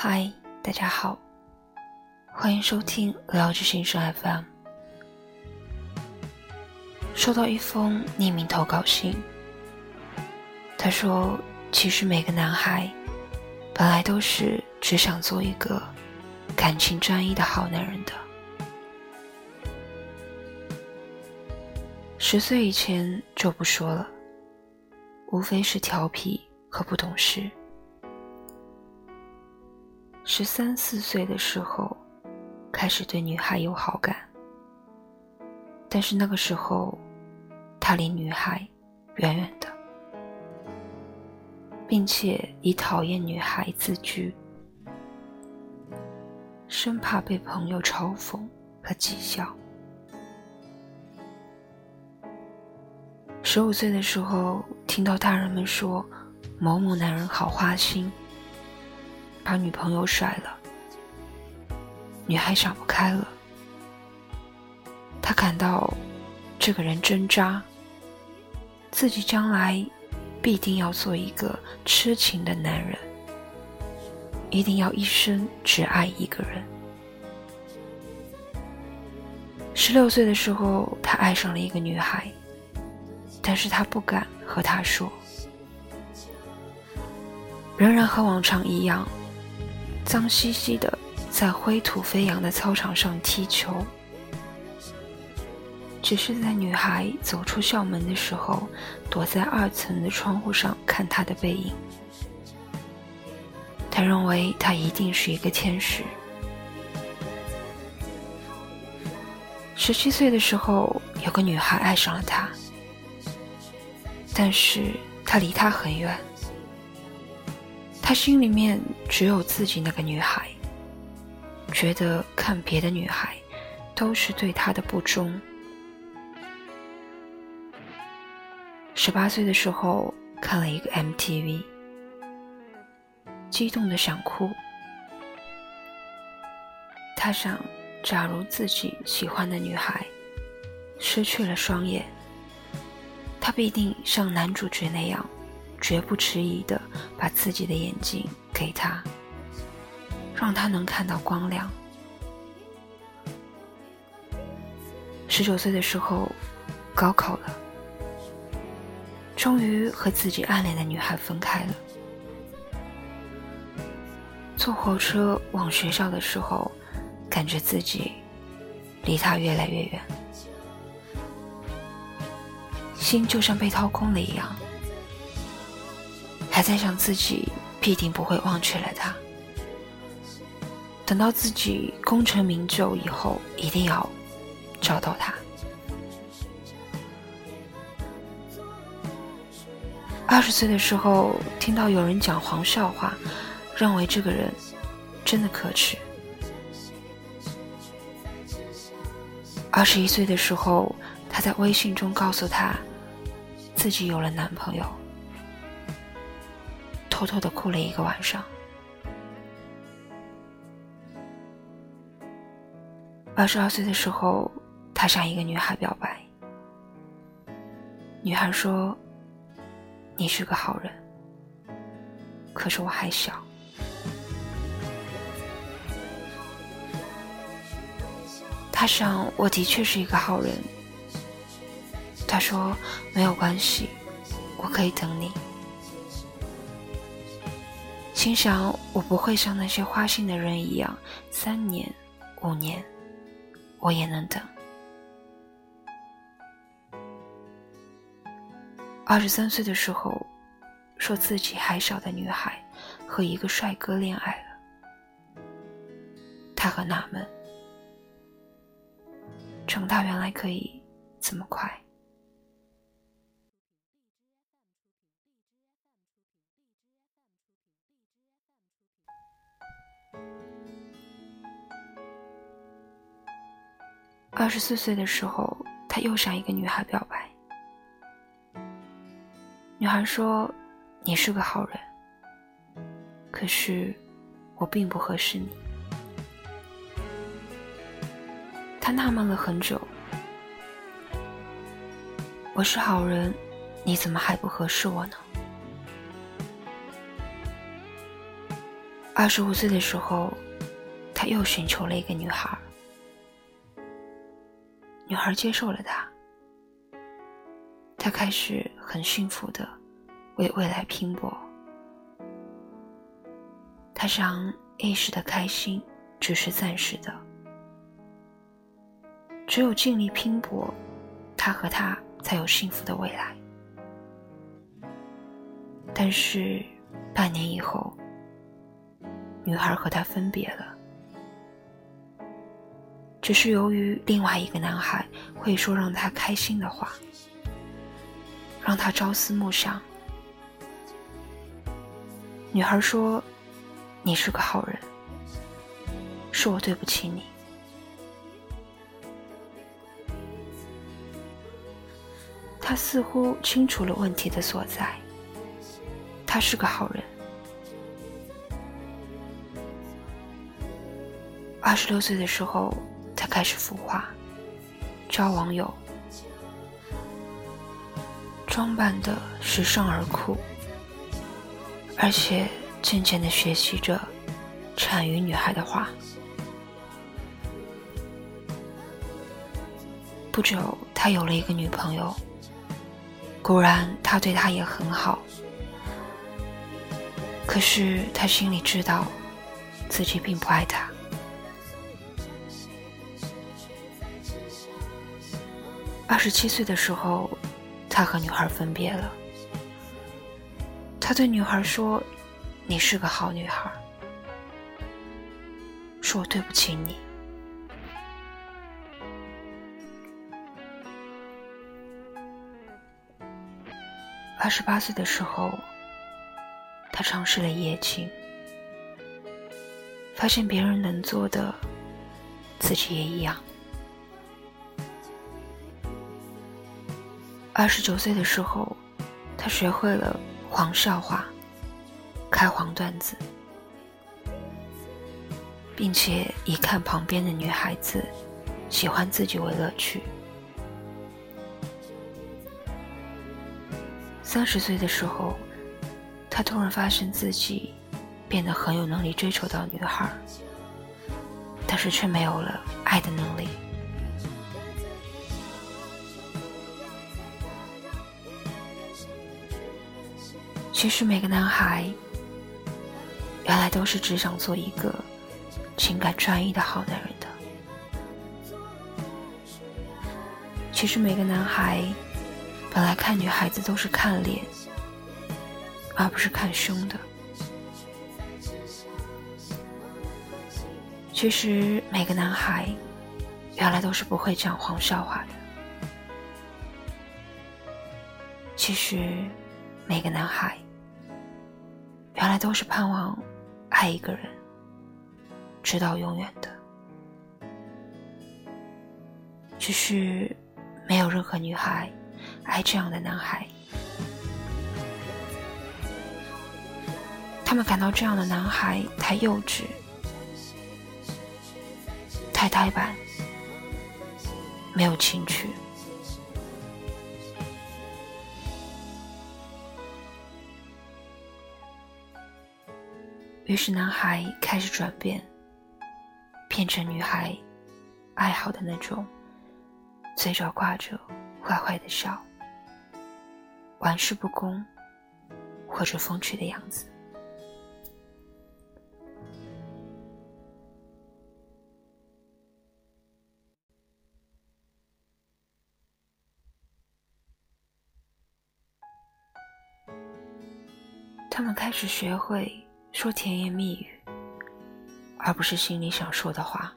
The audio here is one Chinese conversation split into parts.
嗨，大家好，欢迎收听聊之心声 FM。收到一封匿名投稿信，他说：“其实每个男孩本来都是只想做一个感情专一的好男人的。十岁以前就不说了，无非是调皮和不懂事。”十三四岁的时候，开始对女孩有好感，但是那个时候，他离女孩远远的，并且以讨厌女孩自居，生怕被朋友嘲讽和讥笑。十五岁的时候，听到大人们说某某男人好花心。把女朋友甩了，女孩想不开了，她感到这个人真渣，自己将来必定要做一个痴情的男人，一定要一生只爱一个人。十六岁的时候，他爱上了一个女孩，但是他不敢和她说，仍然和往常一样。脏兮兮的，在灰土飞扬的操场上踢球。只是在女孩走出校门的时候，躲在二层的窗户上看她的背影。他认为她一定是一个天使。十七岁的时候，有个女孩爱上了他，但是他离她很远。他心里面只有自己那个女孩，觉得看别的女孩都是对他的不忠。十八岁的时候看了一个 MTV，激动的想哭。他想，假如自己喜欢的女孩失去了双眼，他必定像男主角那样。绝不迟疑的把自己的眼睛给他，让他能看到光亮。十九岁的时候，高考了，终于和自己暗恋的女孩分开了。坐火车往学校的时候，感觉自己离她越来越远，心就像被掏空了一样。还在想自己必定不会忘却了他，等到自己功成名就以后，一定要找到他。二十岁的时候，听到有人讲黄笑话，认为这个人真的可耻。二十一岁的时候，他在微信中告诉他，自己有了男朋友。偷偷的哭了一个晚上。二十二岁的时候，他向一个女孩表白。女孩说：“你是个好人，可是我还小。”他想，我的确是一个好人。他说：“没有关系，我可以等你。”心想，我不会像那些花心的人一样，三年、五年，我也能等。二十三岁的时候，说自己还小的女孩和一个帅哥恋爱了，他很纳闷，长大原来可以这么快。二十四岁的时候，他又向一个女孩表白。女孩说：“你是个好人，可是我并不合适你。”他纳闷了很久：“我是好人，你怎么还不合适我呢？”二十五岁的时候，他又寻求了一个女孩，女孩接受了他，他开始很幸福的为未来拼搏。他想，一时的开心只是暂时的，只有尽力拼搏，他和他才有幸福的未来。但是，半年以后。女孩和他分别了，只是由于另外一个男孩会说让他开心的话，让他朝思暮想。女孩说：“你是个好人，是我对不起你。”他似乎清楚了问题的所在，他是个好人。二十六岁的时候，开始孵化，交网友，装扮的时尚而酷，而且渐渐的学习着产于女孩的话。不久，他有了一个女朋友，果然他对她也很好，可是他心里知道，自己并不爱她。二十七岁的时候，他和女孩分别了。他对女孩说：“你是个好女孩，说我对不起你。”二十八岁的时候，他尝试了一夜情，发现别人能做的，自己也一样。二十九岁的时候，他学会了黄笑话、开黄段子，并且以看旁边的女孩子喜欢自己为乐趣。三十岁的时候，他突然发现自己变得很有能力追求到女孩，但是却没有了爱的能力。其实每个男孩，原来都是只想做一个情感专一的好男人的。其实每个男孩，本来看女孩子都是看脸，而不是看胸的。其实每个男孩，原来都是不会讲黄笑话的。其实每个男孩。原来都是盼望爱一个人，直到永远的。只是没有任何女孩爱这样的男孩。他们感到这样的男孩太幼稚、太呆板、没有情趣。于是，男孩开始转变，变成女孩爱好的那种，嘴角挂着坏坏的笑、玩世不恭或者风趣的样子。他们开始学会。说甜言蜜语，而不是心里想说的话。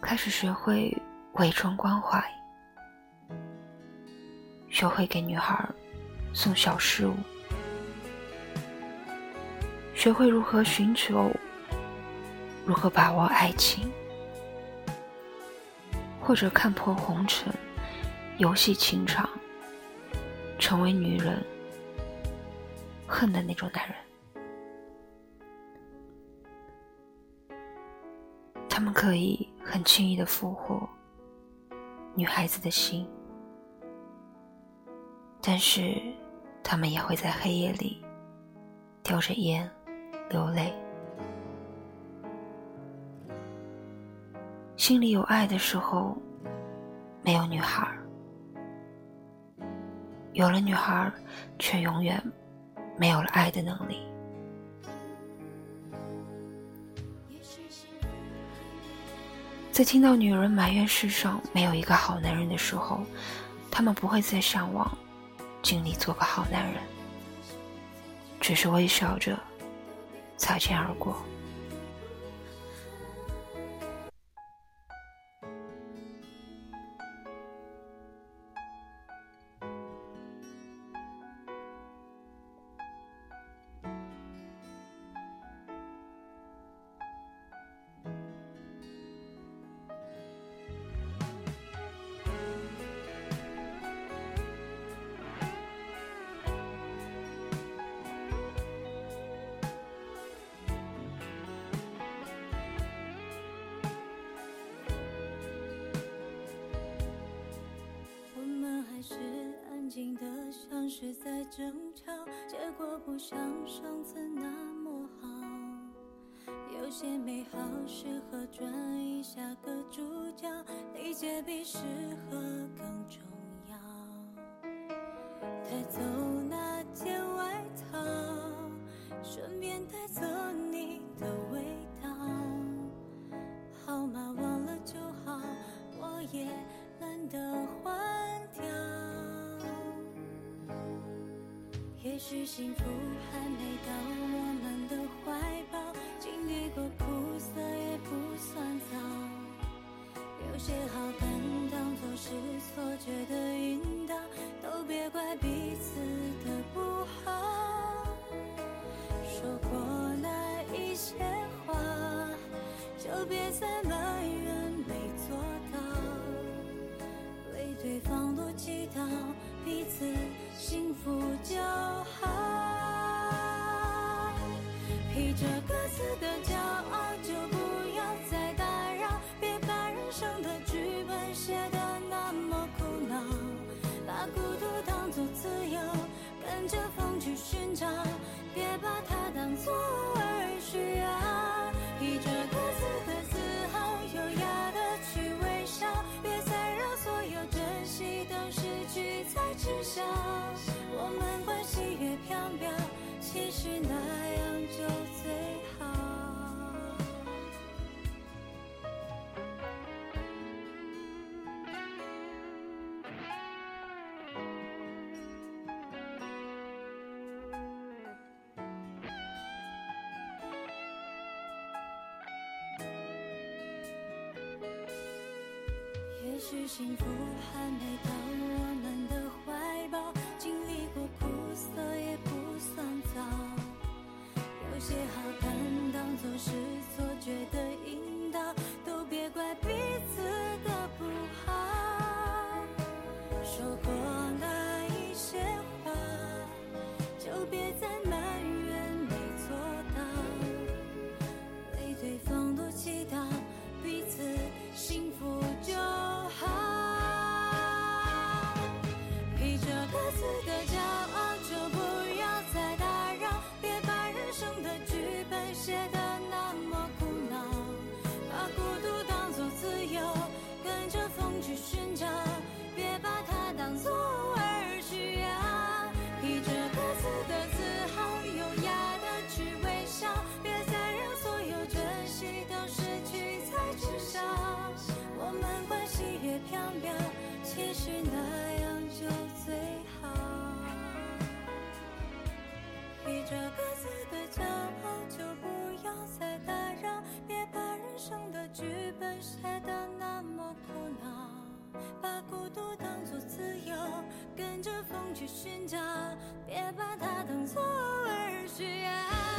开始学会伪装关怀，学会给女孩送小事物，学会如何寻求，如何把握爱情，或者看破红尘，游戏情场，成为女人。恨的那种男人，他们可以很轻易的俘获女孩子的心，但是他们也会在黑夜里叼着烟流泪。心里有爱的时候，没有女孩；有了女孩，却永远没有了爱的能力。在听到女人埋怨世上没有一个好男人的时候，他们不会再上网尽力做个好男人，只是微笑着擦肩而过。静的像是在争吵，结果不像上次那么好。有些美好适合转移下个主角，理解比适合更重要。带走那件外套，顺便带走你的味道。号码忘了就好，我也懒得换。也许幸福还没到我们的怀抱，经历过苦涩也不算早。有些好感当作是错觉的引导，都别怪彼此的不好。说过那一些话，就别再披着各自的骄傲，就不要再打扰。别把人生的剧本写得那么苦恼。把孤独当作自由，跟着风去寻找。别把它当作偶尔需要。披着各自的自豪，优雅的去微笑。别再让所有珍惜都失去才知晓。许幸福还没到我们飘渺，其实那样就最好。披着各自的骄傲，就不要再打扰。别把人生的剧本写得那么苦恼，把孤独当作自由，跟着风去寻找，别把它当作偶尔需要。